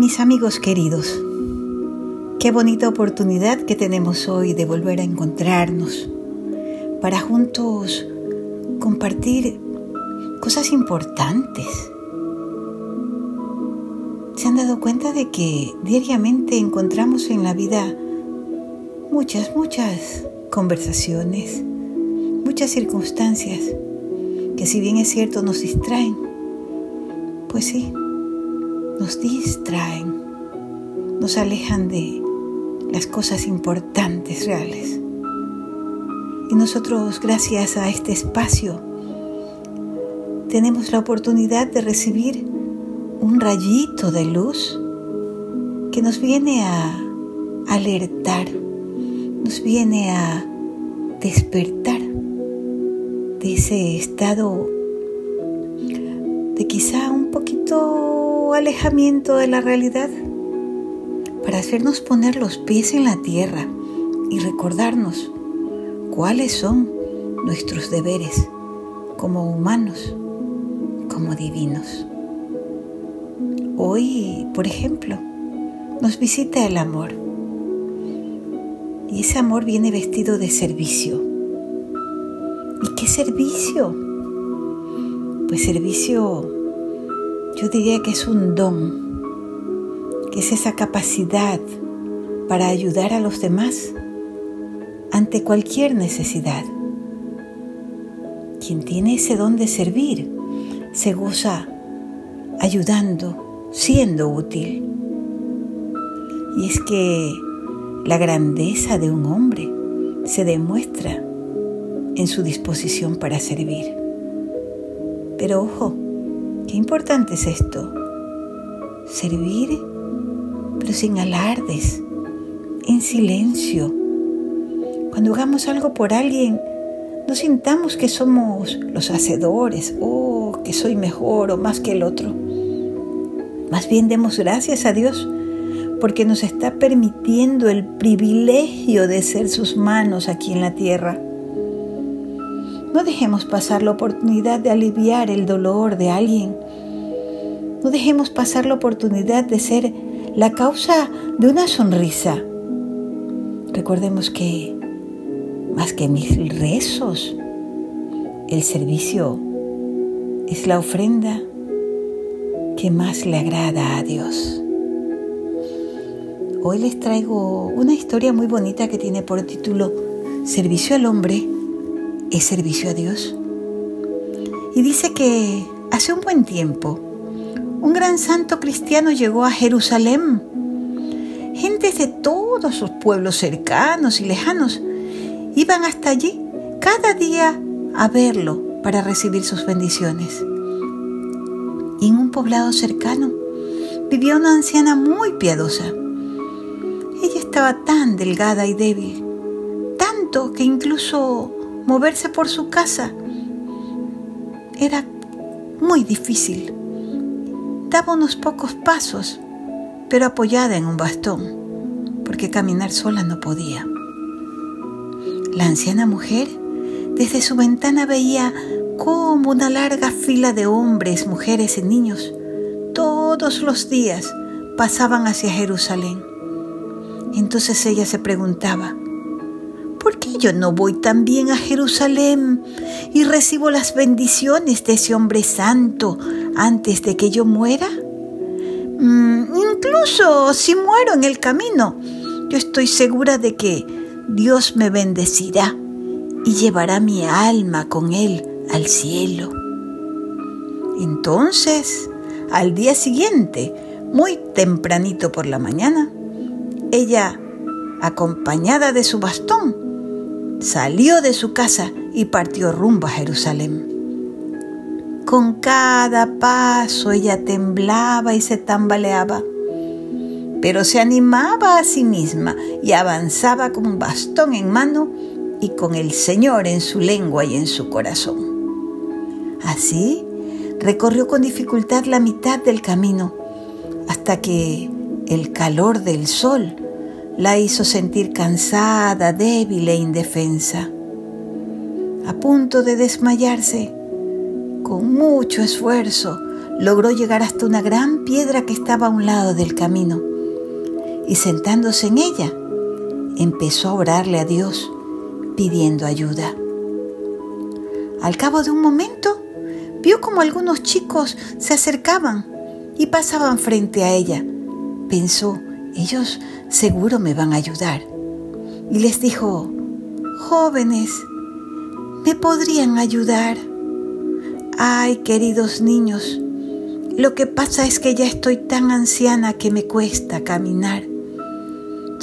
Mis amigos queridos, qué bonita oportunidad que tenemos hoy de volver a encontrarnos para juntos compartir cosas importantes. ¿Se han dado cuenta de que diariamente encontramos en la vida muchas, muchas conversaciones, muchas circunstancias que si bien es cierto nos distraen, pues sí, nos distraen, nos alejan de las cosas importantes reales. Y nosotros, gracias a este espacio, tenemos la oportunidad de recibir un rayito de luz que nos viene a alertar, nos viene a despertar de ese estado de quizá un poquito alejamiento de la realidad para hacernos poner los pies en la tierra y recordarnos cuáles son nuestros deberes como humanos, como divinos. Hoy, por ejemplo, nos visita el amor. Y ese amor viene vestido de servicio. ¿Y qué servicio? Pues servicio yo diría que es un don, que es esa capacidad para ayudar a los demás ante cualquier necesidad. Quien tiene ese don de servir se goza ayudando, siendo útil. Y es que la grandeza de un hombre se demuestra en su disposición para servir. Pero ojo, Qué importante es esto. Servir, pero sin alardes, en silencio. Cuando hagamos algo por alguien, no sintamos que somos los hacedores o que soy mejor o más que el otro. Más bien demos gracias a Dios porque nos está permitiendo el privilegio de ser sus manos aquí en la tierra. No dejemos pasar la oportunidad de aliviar el dolor de alguien. No dejemos pasar la oportunidad de ser la causa de una sonrisa. Recordemos que más que mil rezos, el servicio es la ofrenda que más le agrada a Dios. Hoy les traigo una historia muy bonita que tiene por título Servicio al hombre es servicio a Dios. Y dice que hace un buen tiempo, un gran santo cristiano llegó a Jerusalén. Gentes de todos sus pueblos cercanos y lejanos iban hasta allí cada día a verlo para recibir sus bendiciones. Y en un poblado cercano vivía una anciana muy piadosa. Ella estaba tan delgada y débil, tanto que incluso moverse por su casa era muy difícil. Daba unos pocos pasos, pero apoyada en un bastón, porque caminar sola no podía. La anciana mujer desde su ventana veía cómo una larga fila de hombres, mujeres y niños todos los días pasaban hacia Jerusalén. Entonces ella se preguntaba, ¿por qué yo no voy también a Jerusalén y recibo las bendiciones de ese hombre santo antes de que yo muera? Mm, incluso si muero en el camino, yo estoy segura de que Dios me bendecirá y llevará mi alma con Él al cielo. Entonces, al día siguiente, muy tempranito por la mañana, ella, acompañada de su bastón, salió de su casa y partió rumbo a Jerusalén. Con cada paso ella temblaba y se tambaleaba, pero se animaba a sí misma y avanzaba con un bastón en mano y con el Señor en su lengua y en su corazón. Así recorrió con dificultad la mitad del camino hasta que el calor del sol la hizo sentir cansada, débil e indefensa. A punto de desmayarse, con mucho esfuerzo, logró llegar hasta una gran piedra que estaba a un lado del camino y sentándose en ella, empezó a orarle a Dios pidiendo ayuda. Al cabo de un momento, vio como algunos chicos se acercaban y pasaban frente a ella. Pensó, ellos seguro me van a ayudar. Y les dijo, jóvenes, ¿me podrían ayudar? Ay, queridos niños, lo que pasa es que ya estoy tan anciana que me cuesta caminar.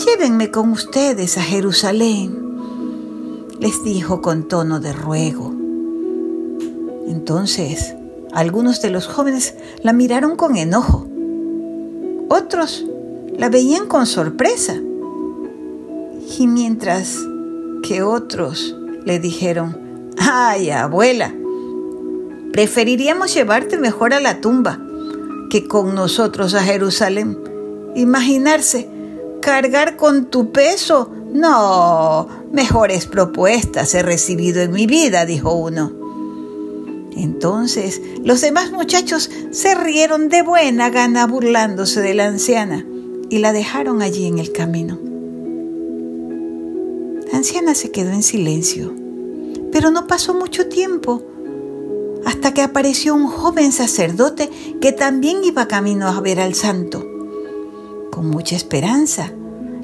Llévenme con ustedes a Jerusalén, les dijo con tono de ruego. Entonces, algunos de los jóvenes la miraron con enojo. Otros la veían con sorpresa. Y mientras que otros le dijeron, ay abuela, preferiríamos llevarte mejor a la tumba que con nosotros a Jerusalén. Imaginarse cargar con tu peso. No, mejores propuestas he recibido en mi vida, dijo uno. Entonces los demás muchachos se rieron de buena gana burlándose de la anciana y la dejaron allí en el camino. La anciana se quedó en silencio, pero no pasó mucho tiempo hasta que apareció un joven sacerdote que también iba camino a ver al santo. Con mucha esperanza,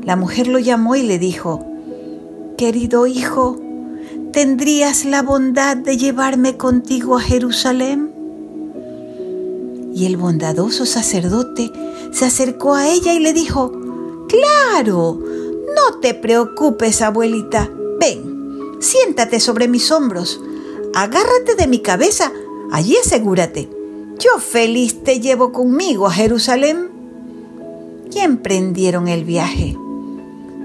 la mujer lo llamó y le dijo, Querido hijo, ¿tendrías la bondad de llevarme contigo a Jerusalén? Y el bondadoso sacerdote se acercó a ella y le dijo, Claro, no te preocupes, abuelita. Ven, siéntate sobre mis hombros, agárrate de mi cabeza, allí asegúrate. Yo feliz te llevo conmigo a Jerusalén. Y emprendieron el viaje.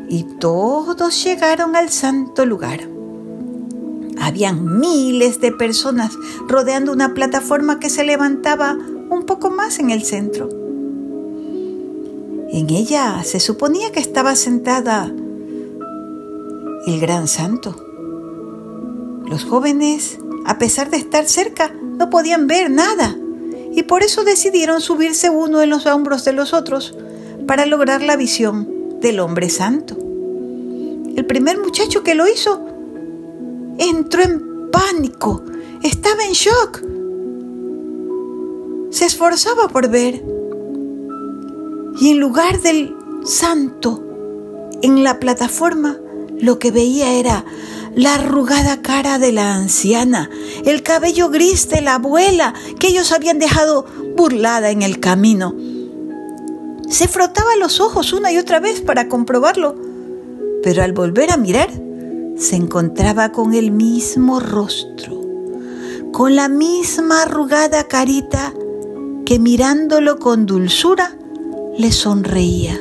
Y todos llegaron al santo lugar. Habían miles de personas rodeando una plataforma que se levantaba un poco más en el centro. En ella se suponía que estaba sentada el gran santo. Los jóvenes, a pesar de estar cerca, no podían ver nada y por eso decidieron subirse uno en los hombros de los otros para lograr la visión del hombre santo. El primer muchacho que lo hizo entró en pánico, estaba en shock. Se esforzaba por ver y en lugar del santo en la plataforma, lo que veía era la arrugada cara de la anciana, el cabello gris de la abuela que ellos habían dejado burlada en el camino. Se frotaba los ojos una y otra vez para comprobarlo, pero al volver a mirar, se encontraba con el mismo rostro, con la misma arrugada carita que mirándolo con dulzura le sonreía.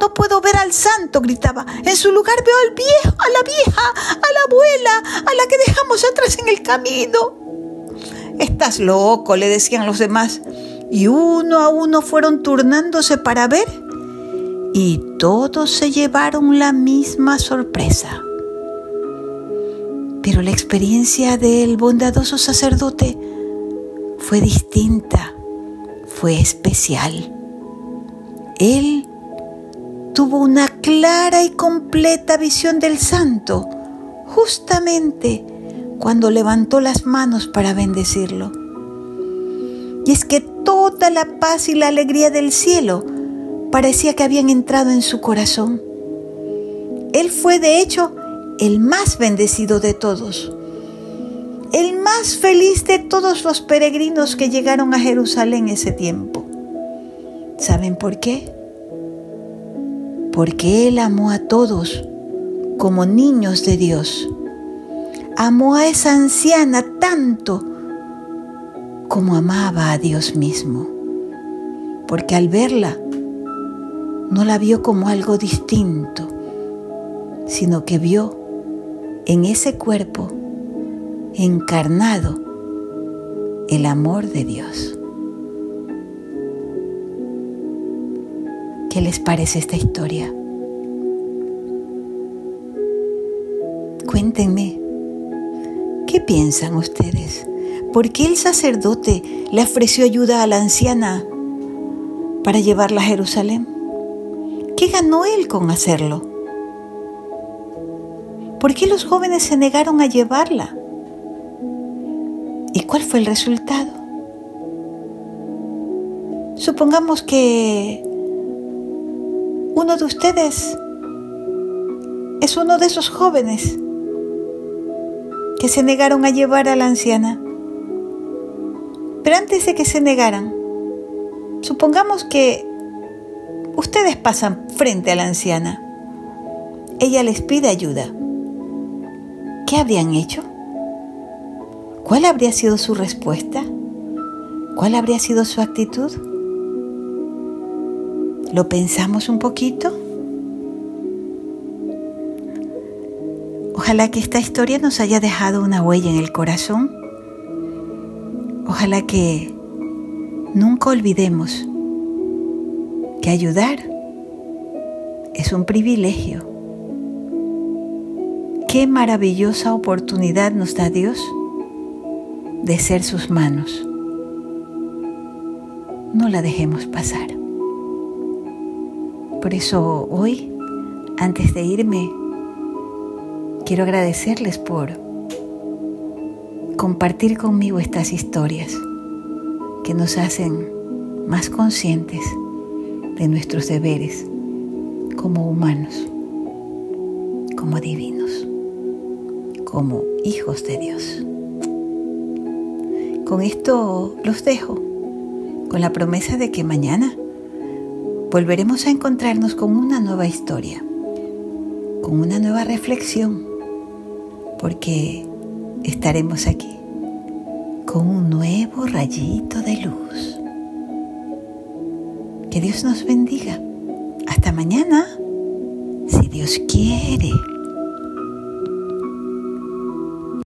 No puedo ver al santo, gritaba. En su lugar veo al viejo, a la vieja, a la abuela, a la que dejamos atrás en el camino. Estás loco, le decían los demás. Y uno a uno fueron turnándose para ver y todos se llevaron la misma sorpresa. Pero la experiencia del bondadoso sacerdote fue distinta fue especial. Él tuvo una clara y completa visión del santo justamente cuando levantó las manos para bendecirlo. Y es que toda la paz y la alegría del cielo parecía que habían entrado en su corazón. Él fue de hecho el más bendecido de todos el más feliz de todos los peregrinos que llegaron a Jerusalén ese tiempo. ¿Saben por qué? Porque Él amó a todos como niños de Dios. Amó a esa anciana tanto como amaba a Dios mismo. Porque al verla, no la vio como algo distinto, sino que vio en ese cuerpo encarnado el amor de Dios. ¿Qué les parece esta historia? Cuéntenme, ¿qué piensan ustedes? ¿por qué el sacerdote le ofreció ayuda a la anciana para llevarla a Jerusalén? ¿Qué ganó él con hacerlo? ¿Por qué los jóvenes se negaron a llevarla? ¿Y cuál fue el resultado? Supongamos que uno de ustedes es uno de esos jóvenes que se negaron a llevar a la anciana. Pero antes de que se negaran, supongamos que ustedes pasan frente a la anciana. Ella les pide ayuda. ¿Qué habrían hecho? ¿Cuál habría sido su respuesta? ¿Cuál habría sido su actitud? ¿Lo pensamos un poquito? Ojalá que esta historia nos haya dejado una huella en el corazón. Ojalá que nunca olvidemos que ayudar es un privilegio. Qué maravillosa oportunidad nos da Dios de ser sus manos. No la dejemos pasar. Por eso hoy, antes de irme, quiero agradecerles por compartir conmigo estas historias que nos hacen más conscientes de nuestros deberes como humanos, como divinos, como hijos de Dios. Con esto los dejo, con la promesa de que mañana volveremos a encontrarnos con una nueva historia, con una nueva reflexión, porque estaremos aquí con un nuevo rayito de luz. Que Dios nos bendiga. Hasta mañana, si Dios quiere.